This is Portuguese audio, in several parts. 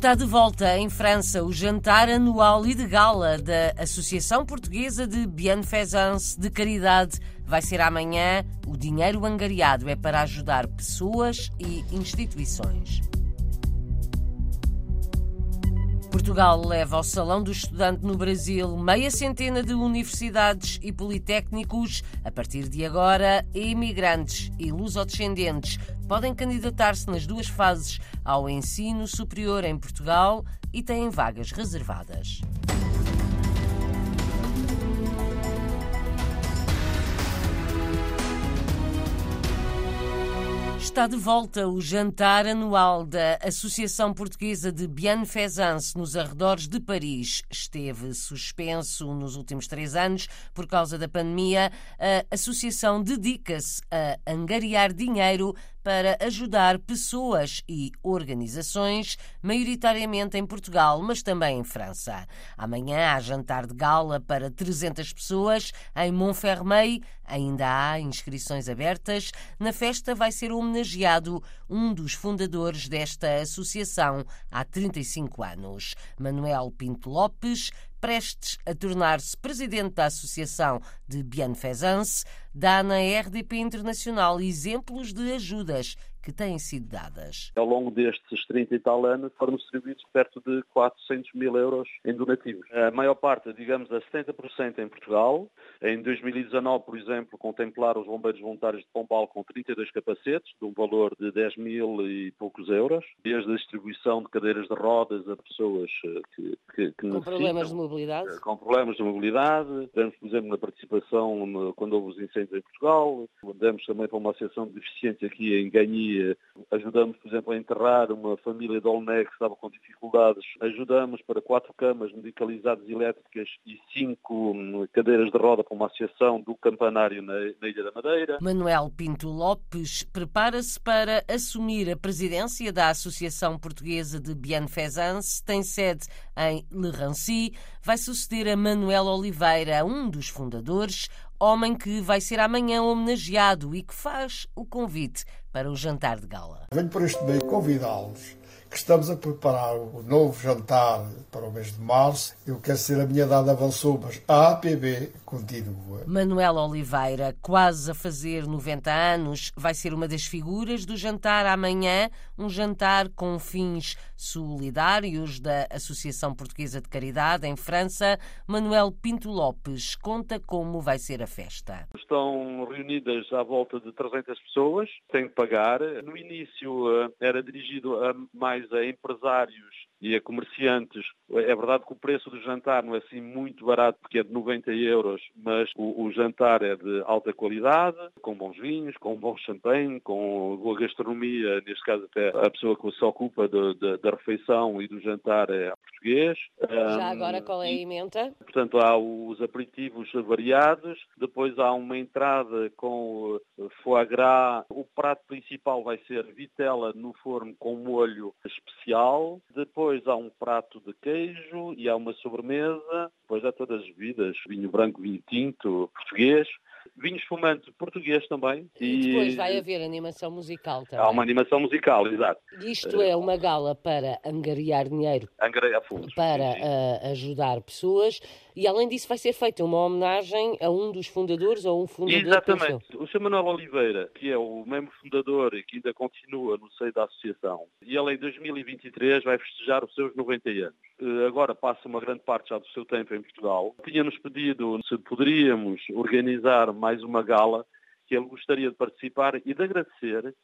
Está de volta em França o jantar anual e de gala da Associação Portuguesa de Bienfaisance de Caridade. Vai ser amanhã. O dinheiro angariado é para ajudar pessoas e instituições. Portugal leva ao Salão do Estudante no Brasil meia centena de universidades e politécnicos. A partir de agora, imigrantes e lusodescendentes podem candidatar-se nas duas fases ao ensino superior em Portugal e têm vagas reservadas. Está de volta o jantar anual da Associação Portuguesa de Bienfaisance nos arredores de Paris. Esteve suspenso nos últimos três anos por causa da pandemia. A associação dedica-se a angariar dinheiro para ajudar pessoas e organizações, maioritariamente em Portugal, mas também em França. Amanhã há jantar de gala para 300 pessoas em Montfermeil. Ainda há inscrições abertas. Na festa vai ser homenageado um dos fundadores desta associação há 35 anos, Manuel Pinto Lopes, prestes a tornar-se presidente da Associação de Bienfaisance, dá na RDP Internacional exemplos de ajudas que têm sido dadas. Ao longo destes 30 e tal anos foram distribuídos perto de 400 mil euros em donativos. A maior parte, digamos, a 70% em Portugal. Em 2019, por exemplo, contemplaram os bombeiros voluntários de Pombal com 32 capacetes, de um valor de 10 mil e poucos euros, desde a distribuição de cadeiras de rodas a pessoas eh, que, que, que Com problemas de mobilidade? Eh, com problemas de mobilidade. Demos, por exemplo, na participação quando houve os incêndios em Portugal. Demos também para uma associação de deficientes aqui em Ajudamos, por exemplo, a enterrar uma família de Olné que estava com dificuldades. Ajudamos para quatro camas medicalizadas elétricas e cinco hum, cadeiras de roda para uma associação do campanário na, na Ilha da Madeira. Manuel Pinto Lopes prepara-se para assumir a presidência da Associação Portuguesa de Bienfaisance, tem sede em Le Rancy, vai suceder a Manuel Oliveira, um dos fundadores, homem que vai ser amanhã homenageado e que faz o convite para o jantar de gala. Venho por este meio convidá-los que estamos a preparar o novo jantar para o mês de março. Eu quero ser a minha dada avançou, mas a APB continua. Manuel Oliveira, quase a fazer 90 anos, vai ser uma das figuras do jantar amanhã, um jantar com fins solidários da Associação Portuguesa de Caridade em França. Manuel Pinto Lopes conta como vai ser a festa. Estão reunidas à volta de 300 pessoas, têm que pagar. No início eh, era dirigido a mais mais a empresários e a comerciantes. É verdade que o preço do jantar não é assim muito barato, porque é de 90 euros, mas o, o jantar é de alta qualidade, com bons vinhos, com bom champanhe, com boa gastronomia, neste caso até a pessoa que se ocupa de, de, da refeição e do jantar é português. Já um, agora qual é a emenda? Portanto, há os aperitivos variados, depois há uma entrada com foie gras, o prato principal vai ser vitela no forno com molho especial, depois há um prato de queijo e há uma sobremesa, depois há todas as bebidas, vinho branco, vinho tinto, português, vinho espumante português também. E, e depois vai haver animação musical também. Há uma animação musical, exato. Isto é uma gala para angariar dinheiro. Angariar fundos. Para uh, ajudar pessoas e além disso vai ser feita uma homenagem a um dos fundadores ou um fundador. Exatamente. O Sr. Manuel Oliveira, que é o membro fundador e que ainda continua no seio da associação, e ele em 2023 vai festejar os seus 90 anos. Eh, agora passa uma grande parte já do seu tempo em Portugal. Tinha-nos pedido se poderíamos organizar mais uma gala que ele gostaria de participar e de agradecer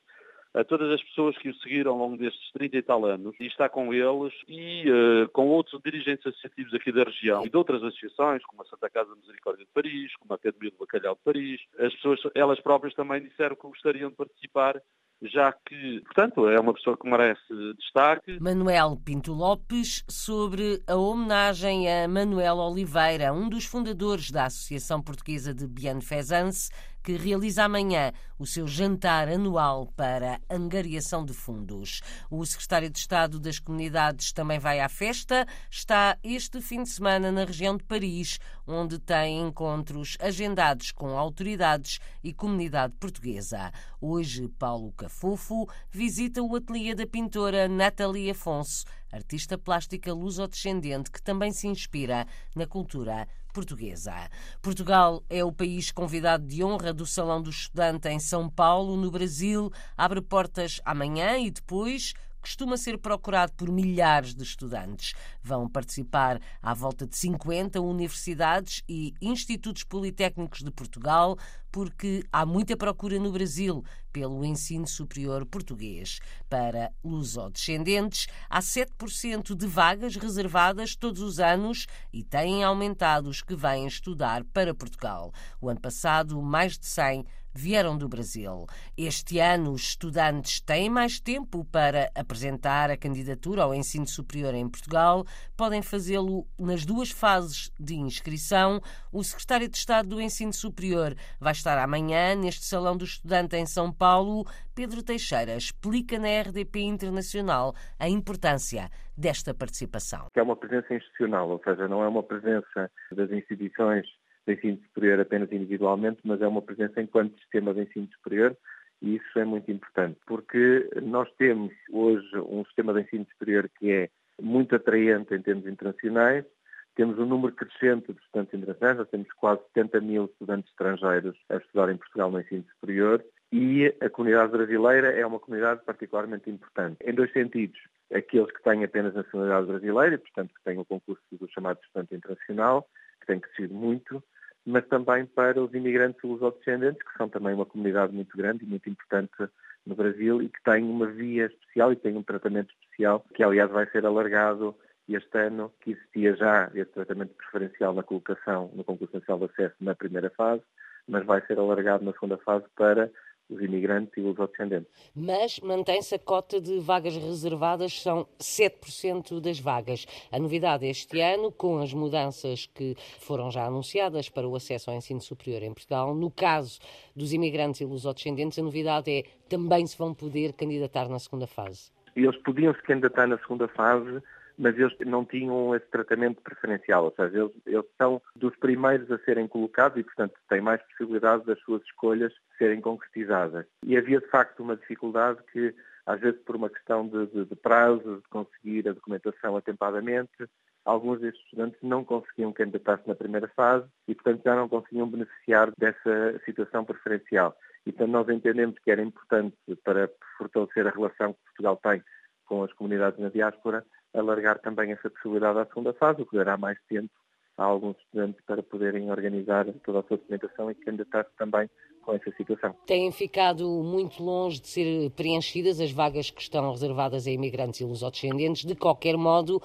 a todas as pessoas que o seguiram ao longo destes 30 e tal anos e está com eles e uh, com outros dirigentes associativos aqui da região e de outras associações, como a Santa Casa Misericórdia de Paris, como a Academia do Bacalhau de Paris. As pessoas, elas próprias também disseram que gostariam de participar já que, portanto, é uma pessoa que merece destaque. Manuel Pinto Lopes, sobre a homenagem a Manuel Oliveira, um dos fundadores da Associação Portuguesa de Bienfaisance, que realiza amanhã o seu jantar anual para angariação de fundos. O secretário de Estado das Comunidades também vai à festa. Está este fim de semana na região de Paris, onde tem encontros agendados com autoridades e comunidade portuguesa. Hoje, Paulo Cafufo visita o ateliê da pintora Nathalie Afonso, artista plástica luso-descendente que também se inspira na cultura portuguesa. Portugal é o país convidado de honra do Salão do Estudante em São Paulo, no Brasil. Abre portas amanhã e depois costuma ser procurado por milhares de estudantes. Vão participar à volta de 50 universidades e institutos politécnicos de Portugal, porque há muita procura no Brasil pelo ensino superior português. Para lusodescendentes, há 7% de vagas reservadas todos os anos e têm aumentado os que vêm estudar para Portugal. O ano passado, mais de 100 vieram do Brasil. Este ano, os estudantes têm mais tempo para apresentar a candidatura ao ensino superior em Portugal. Podem fazê-lo nas duas fases de inscrição. O secretário de Estado do Ensino Superior vai estar amanhã neste Salão do Estudante em São Paulo. Pedro Teixeira explica na RDP Internacional a importância desta participação. É uma presença institucional, ou seja, não é uma presença das instituições de ensino superior apenas individualmente, mas é uma presença enquanto sistema de ensino superior e isso é muito importante, porque nós temos hoje um sistema de ensino superior que é muito atraente em termos internacionais, temos um número crescente de estudantes internacionais, nós temos quase 70 mil estudantes estrangeiros a estudar em Portugal no ensino superior e a comunidade brasileira é uma comunidade particularmente importante, em dois sentidos. Aqueles que têm apenas nacionalidade brasileira, e, portanto, que têm o concurso do chamado estudante internacional, tem crescido muito, mas também para os imigrantes lusodescendentes, que são também uma comunidade muito grande e muito importante no Brasil e que têm uma via especial e têm um tratamento especial, que aliás vai ser alargado este ano, que existia já esse tratamento preferencial na colocação no concurso nacional de acesso na primeira fase, mas vai ser alargado na segunda fase para os imigrantes e os descendentes. Mas mantém-se a cota de vagas reservadas, são 7% das vagas. A novidade este ano, com as mudanças que foram já anunciadas para o acesso ao ensino superior em Portugal, no caso dos imigrantes e lusodescendentes, a novidade é também se vão poder candidatar na segunda fase. Eles podiam se candidatar na segunda fase mas eles não tinham esse tratamento preferencial, ou seja, eles, eles são dos primeiros a serem colocados e, portanto, têm mais possibilidade das suas escolhas serem concretizadas. E havia, de facto, uma dificuldade que, às vezes, por uma questão de, de, de prazo, de conseguir a documentação atempadamente, alguns destes estudantes não conseguiam candidatar-se na primeira fase e, portanto, já não conseguiam beneficiar dessa situação preferencial. Então, nós entendemos que era importante para fortalecer a relação que Portugal tem com as comunidades na diáspora, alargar também essa possibilidade à segunda fase, o que dará mais tempo a alguns estudantes para poderem organizar toda a sua documentação e candidatar-se também com essa situação. Têm ficado muito longe de ser preenchidas as vagas que estão reservadas a imigrantes e lusodescendentes. De qualquer modo,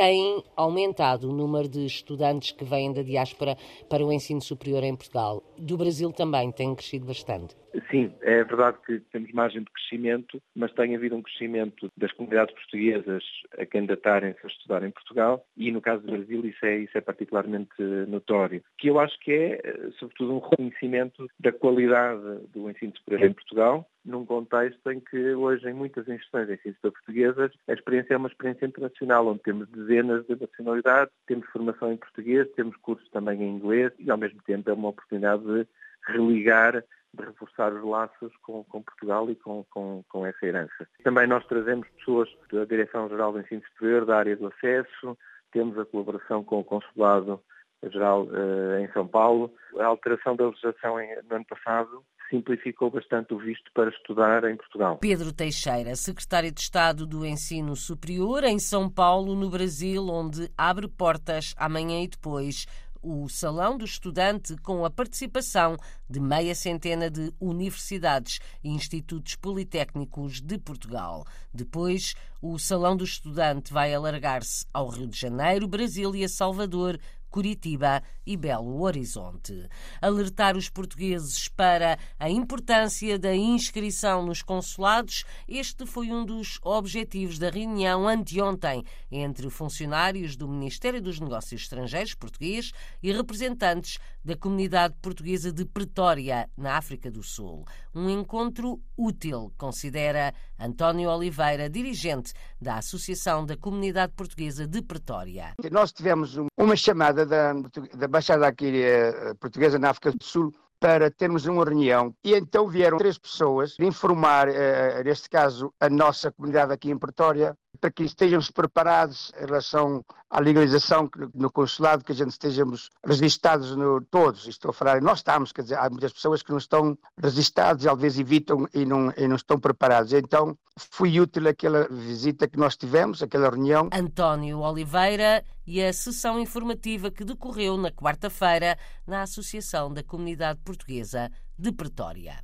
tem aumentado o número de estudantes que vêm da diáspora para o ensino superior em Portugal. Do Brasil também tem crescido bastante. Sim, é verdade que temos margem de crescimento, mas tem havido um crescimento das comunidades portuguesas a candidatarem-se a estudar em Portugal e no caso do Brasil isso é, isso é particularmente notório, que eu acho que é, sobretudo, um reconhecimento da qualidade do ensino superior em Portugal, num contexto em que hoje em muitas instituições de ensino portuguesas a experiência é uma experiência internacional, onde temos dezenas de nacionalidades, temos formação em português, temos cursos também em inglês e ao mesmo tempo é uma oportunidade de religar de reforçar os laços com, com Portugal e com, com, com, essa herança. Também nós trazemos pessoas da Direção-Geral do Ensino Superior, da área do acesso, temos a colaboração com o Consulado Geral uh, em São Paulo. A alteração da legislação em, no ano passado simplificou bastante o visto para estudar em Portugal. Pedro Teixeira, secretário de Estado do Ensino Superior em São Paulo, no Brasil, onde abre portas amanhã e depois o Salão do Estudante com a participação de meia centena de universidades e institutos politécnicos de Portugal. Depois, o Salão do Estudante vai alargar-se ao Rio de Janeiro, Brasil e a Salvador, Curitiba e Belo Horizonte. Alertar os portugueses para a importância da inscrição nos consulados, este foi um dos objetivos da reunião anteontem entre funcionários do Ministério dos Negócios Estrangeiros português e representantes da comunidade portuguesa de Pretória, na África do Sul. Um encontro útil, considera António Oliveira, dirigente da Associação da Comunidade Portuguesa de Pretória. Nós tivemos uma chamada da, da Embaixada aqui eh, portuguesa na África do Sul para termos uma reunião. E então vieram três pessoas informar, uh, neste caso, a nossa comunidade aqui em Pretória, para que estejamos preparados em relação à legalização no consulado, que a gente estejamos registados no, todos, estou a falar, nós estamos, quer dizer, há muitas pessoas que não estão registados às vezes evitam e não, e não estão preparados. Então, foi útil aquela visita que nós tivemos, aquela reunião. António Oliveira e a sessão informativa que decorreu na quarta-feira na Associação da Comunidade Portuguesa de Pretória.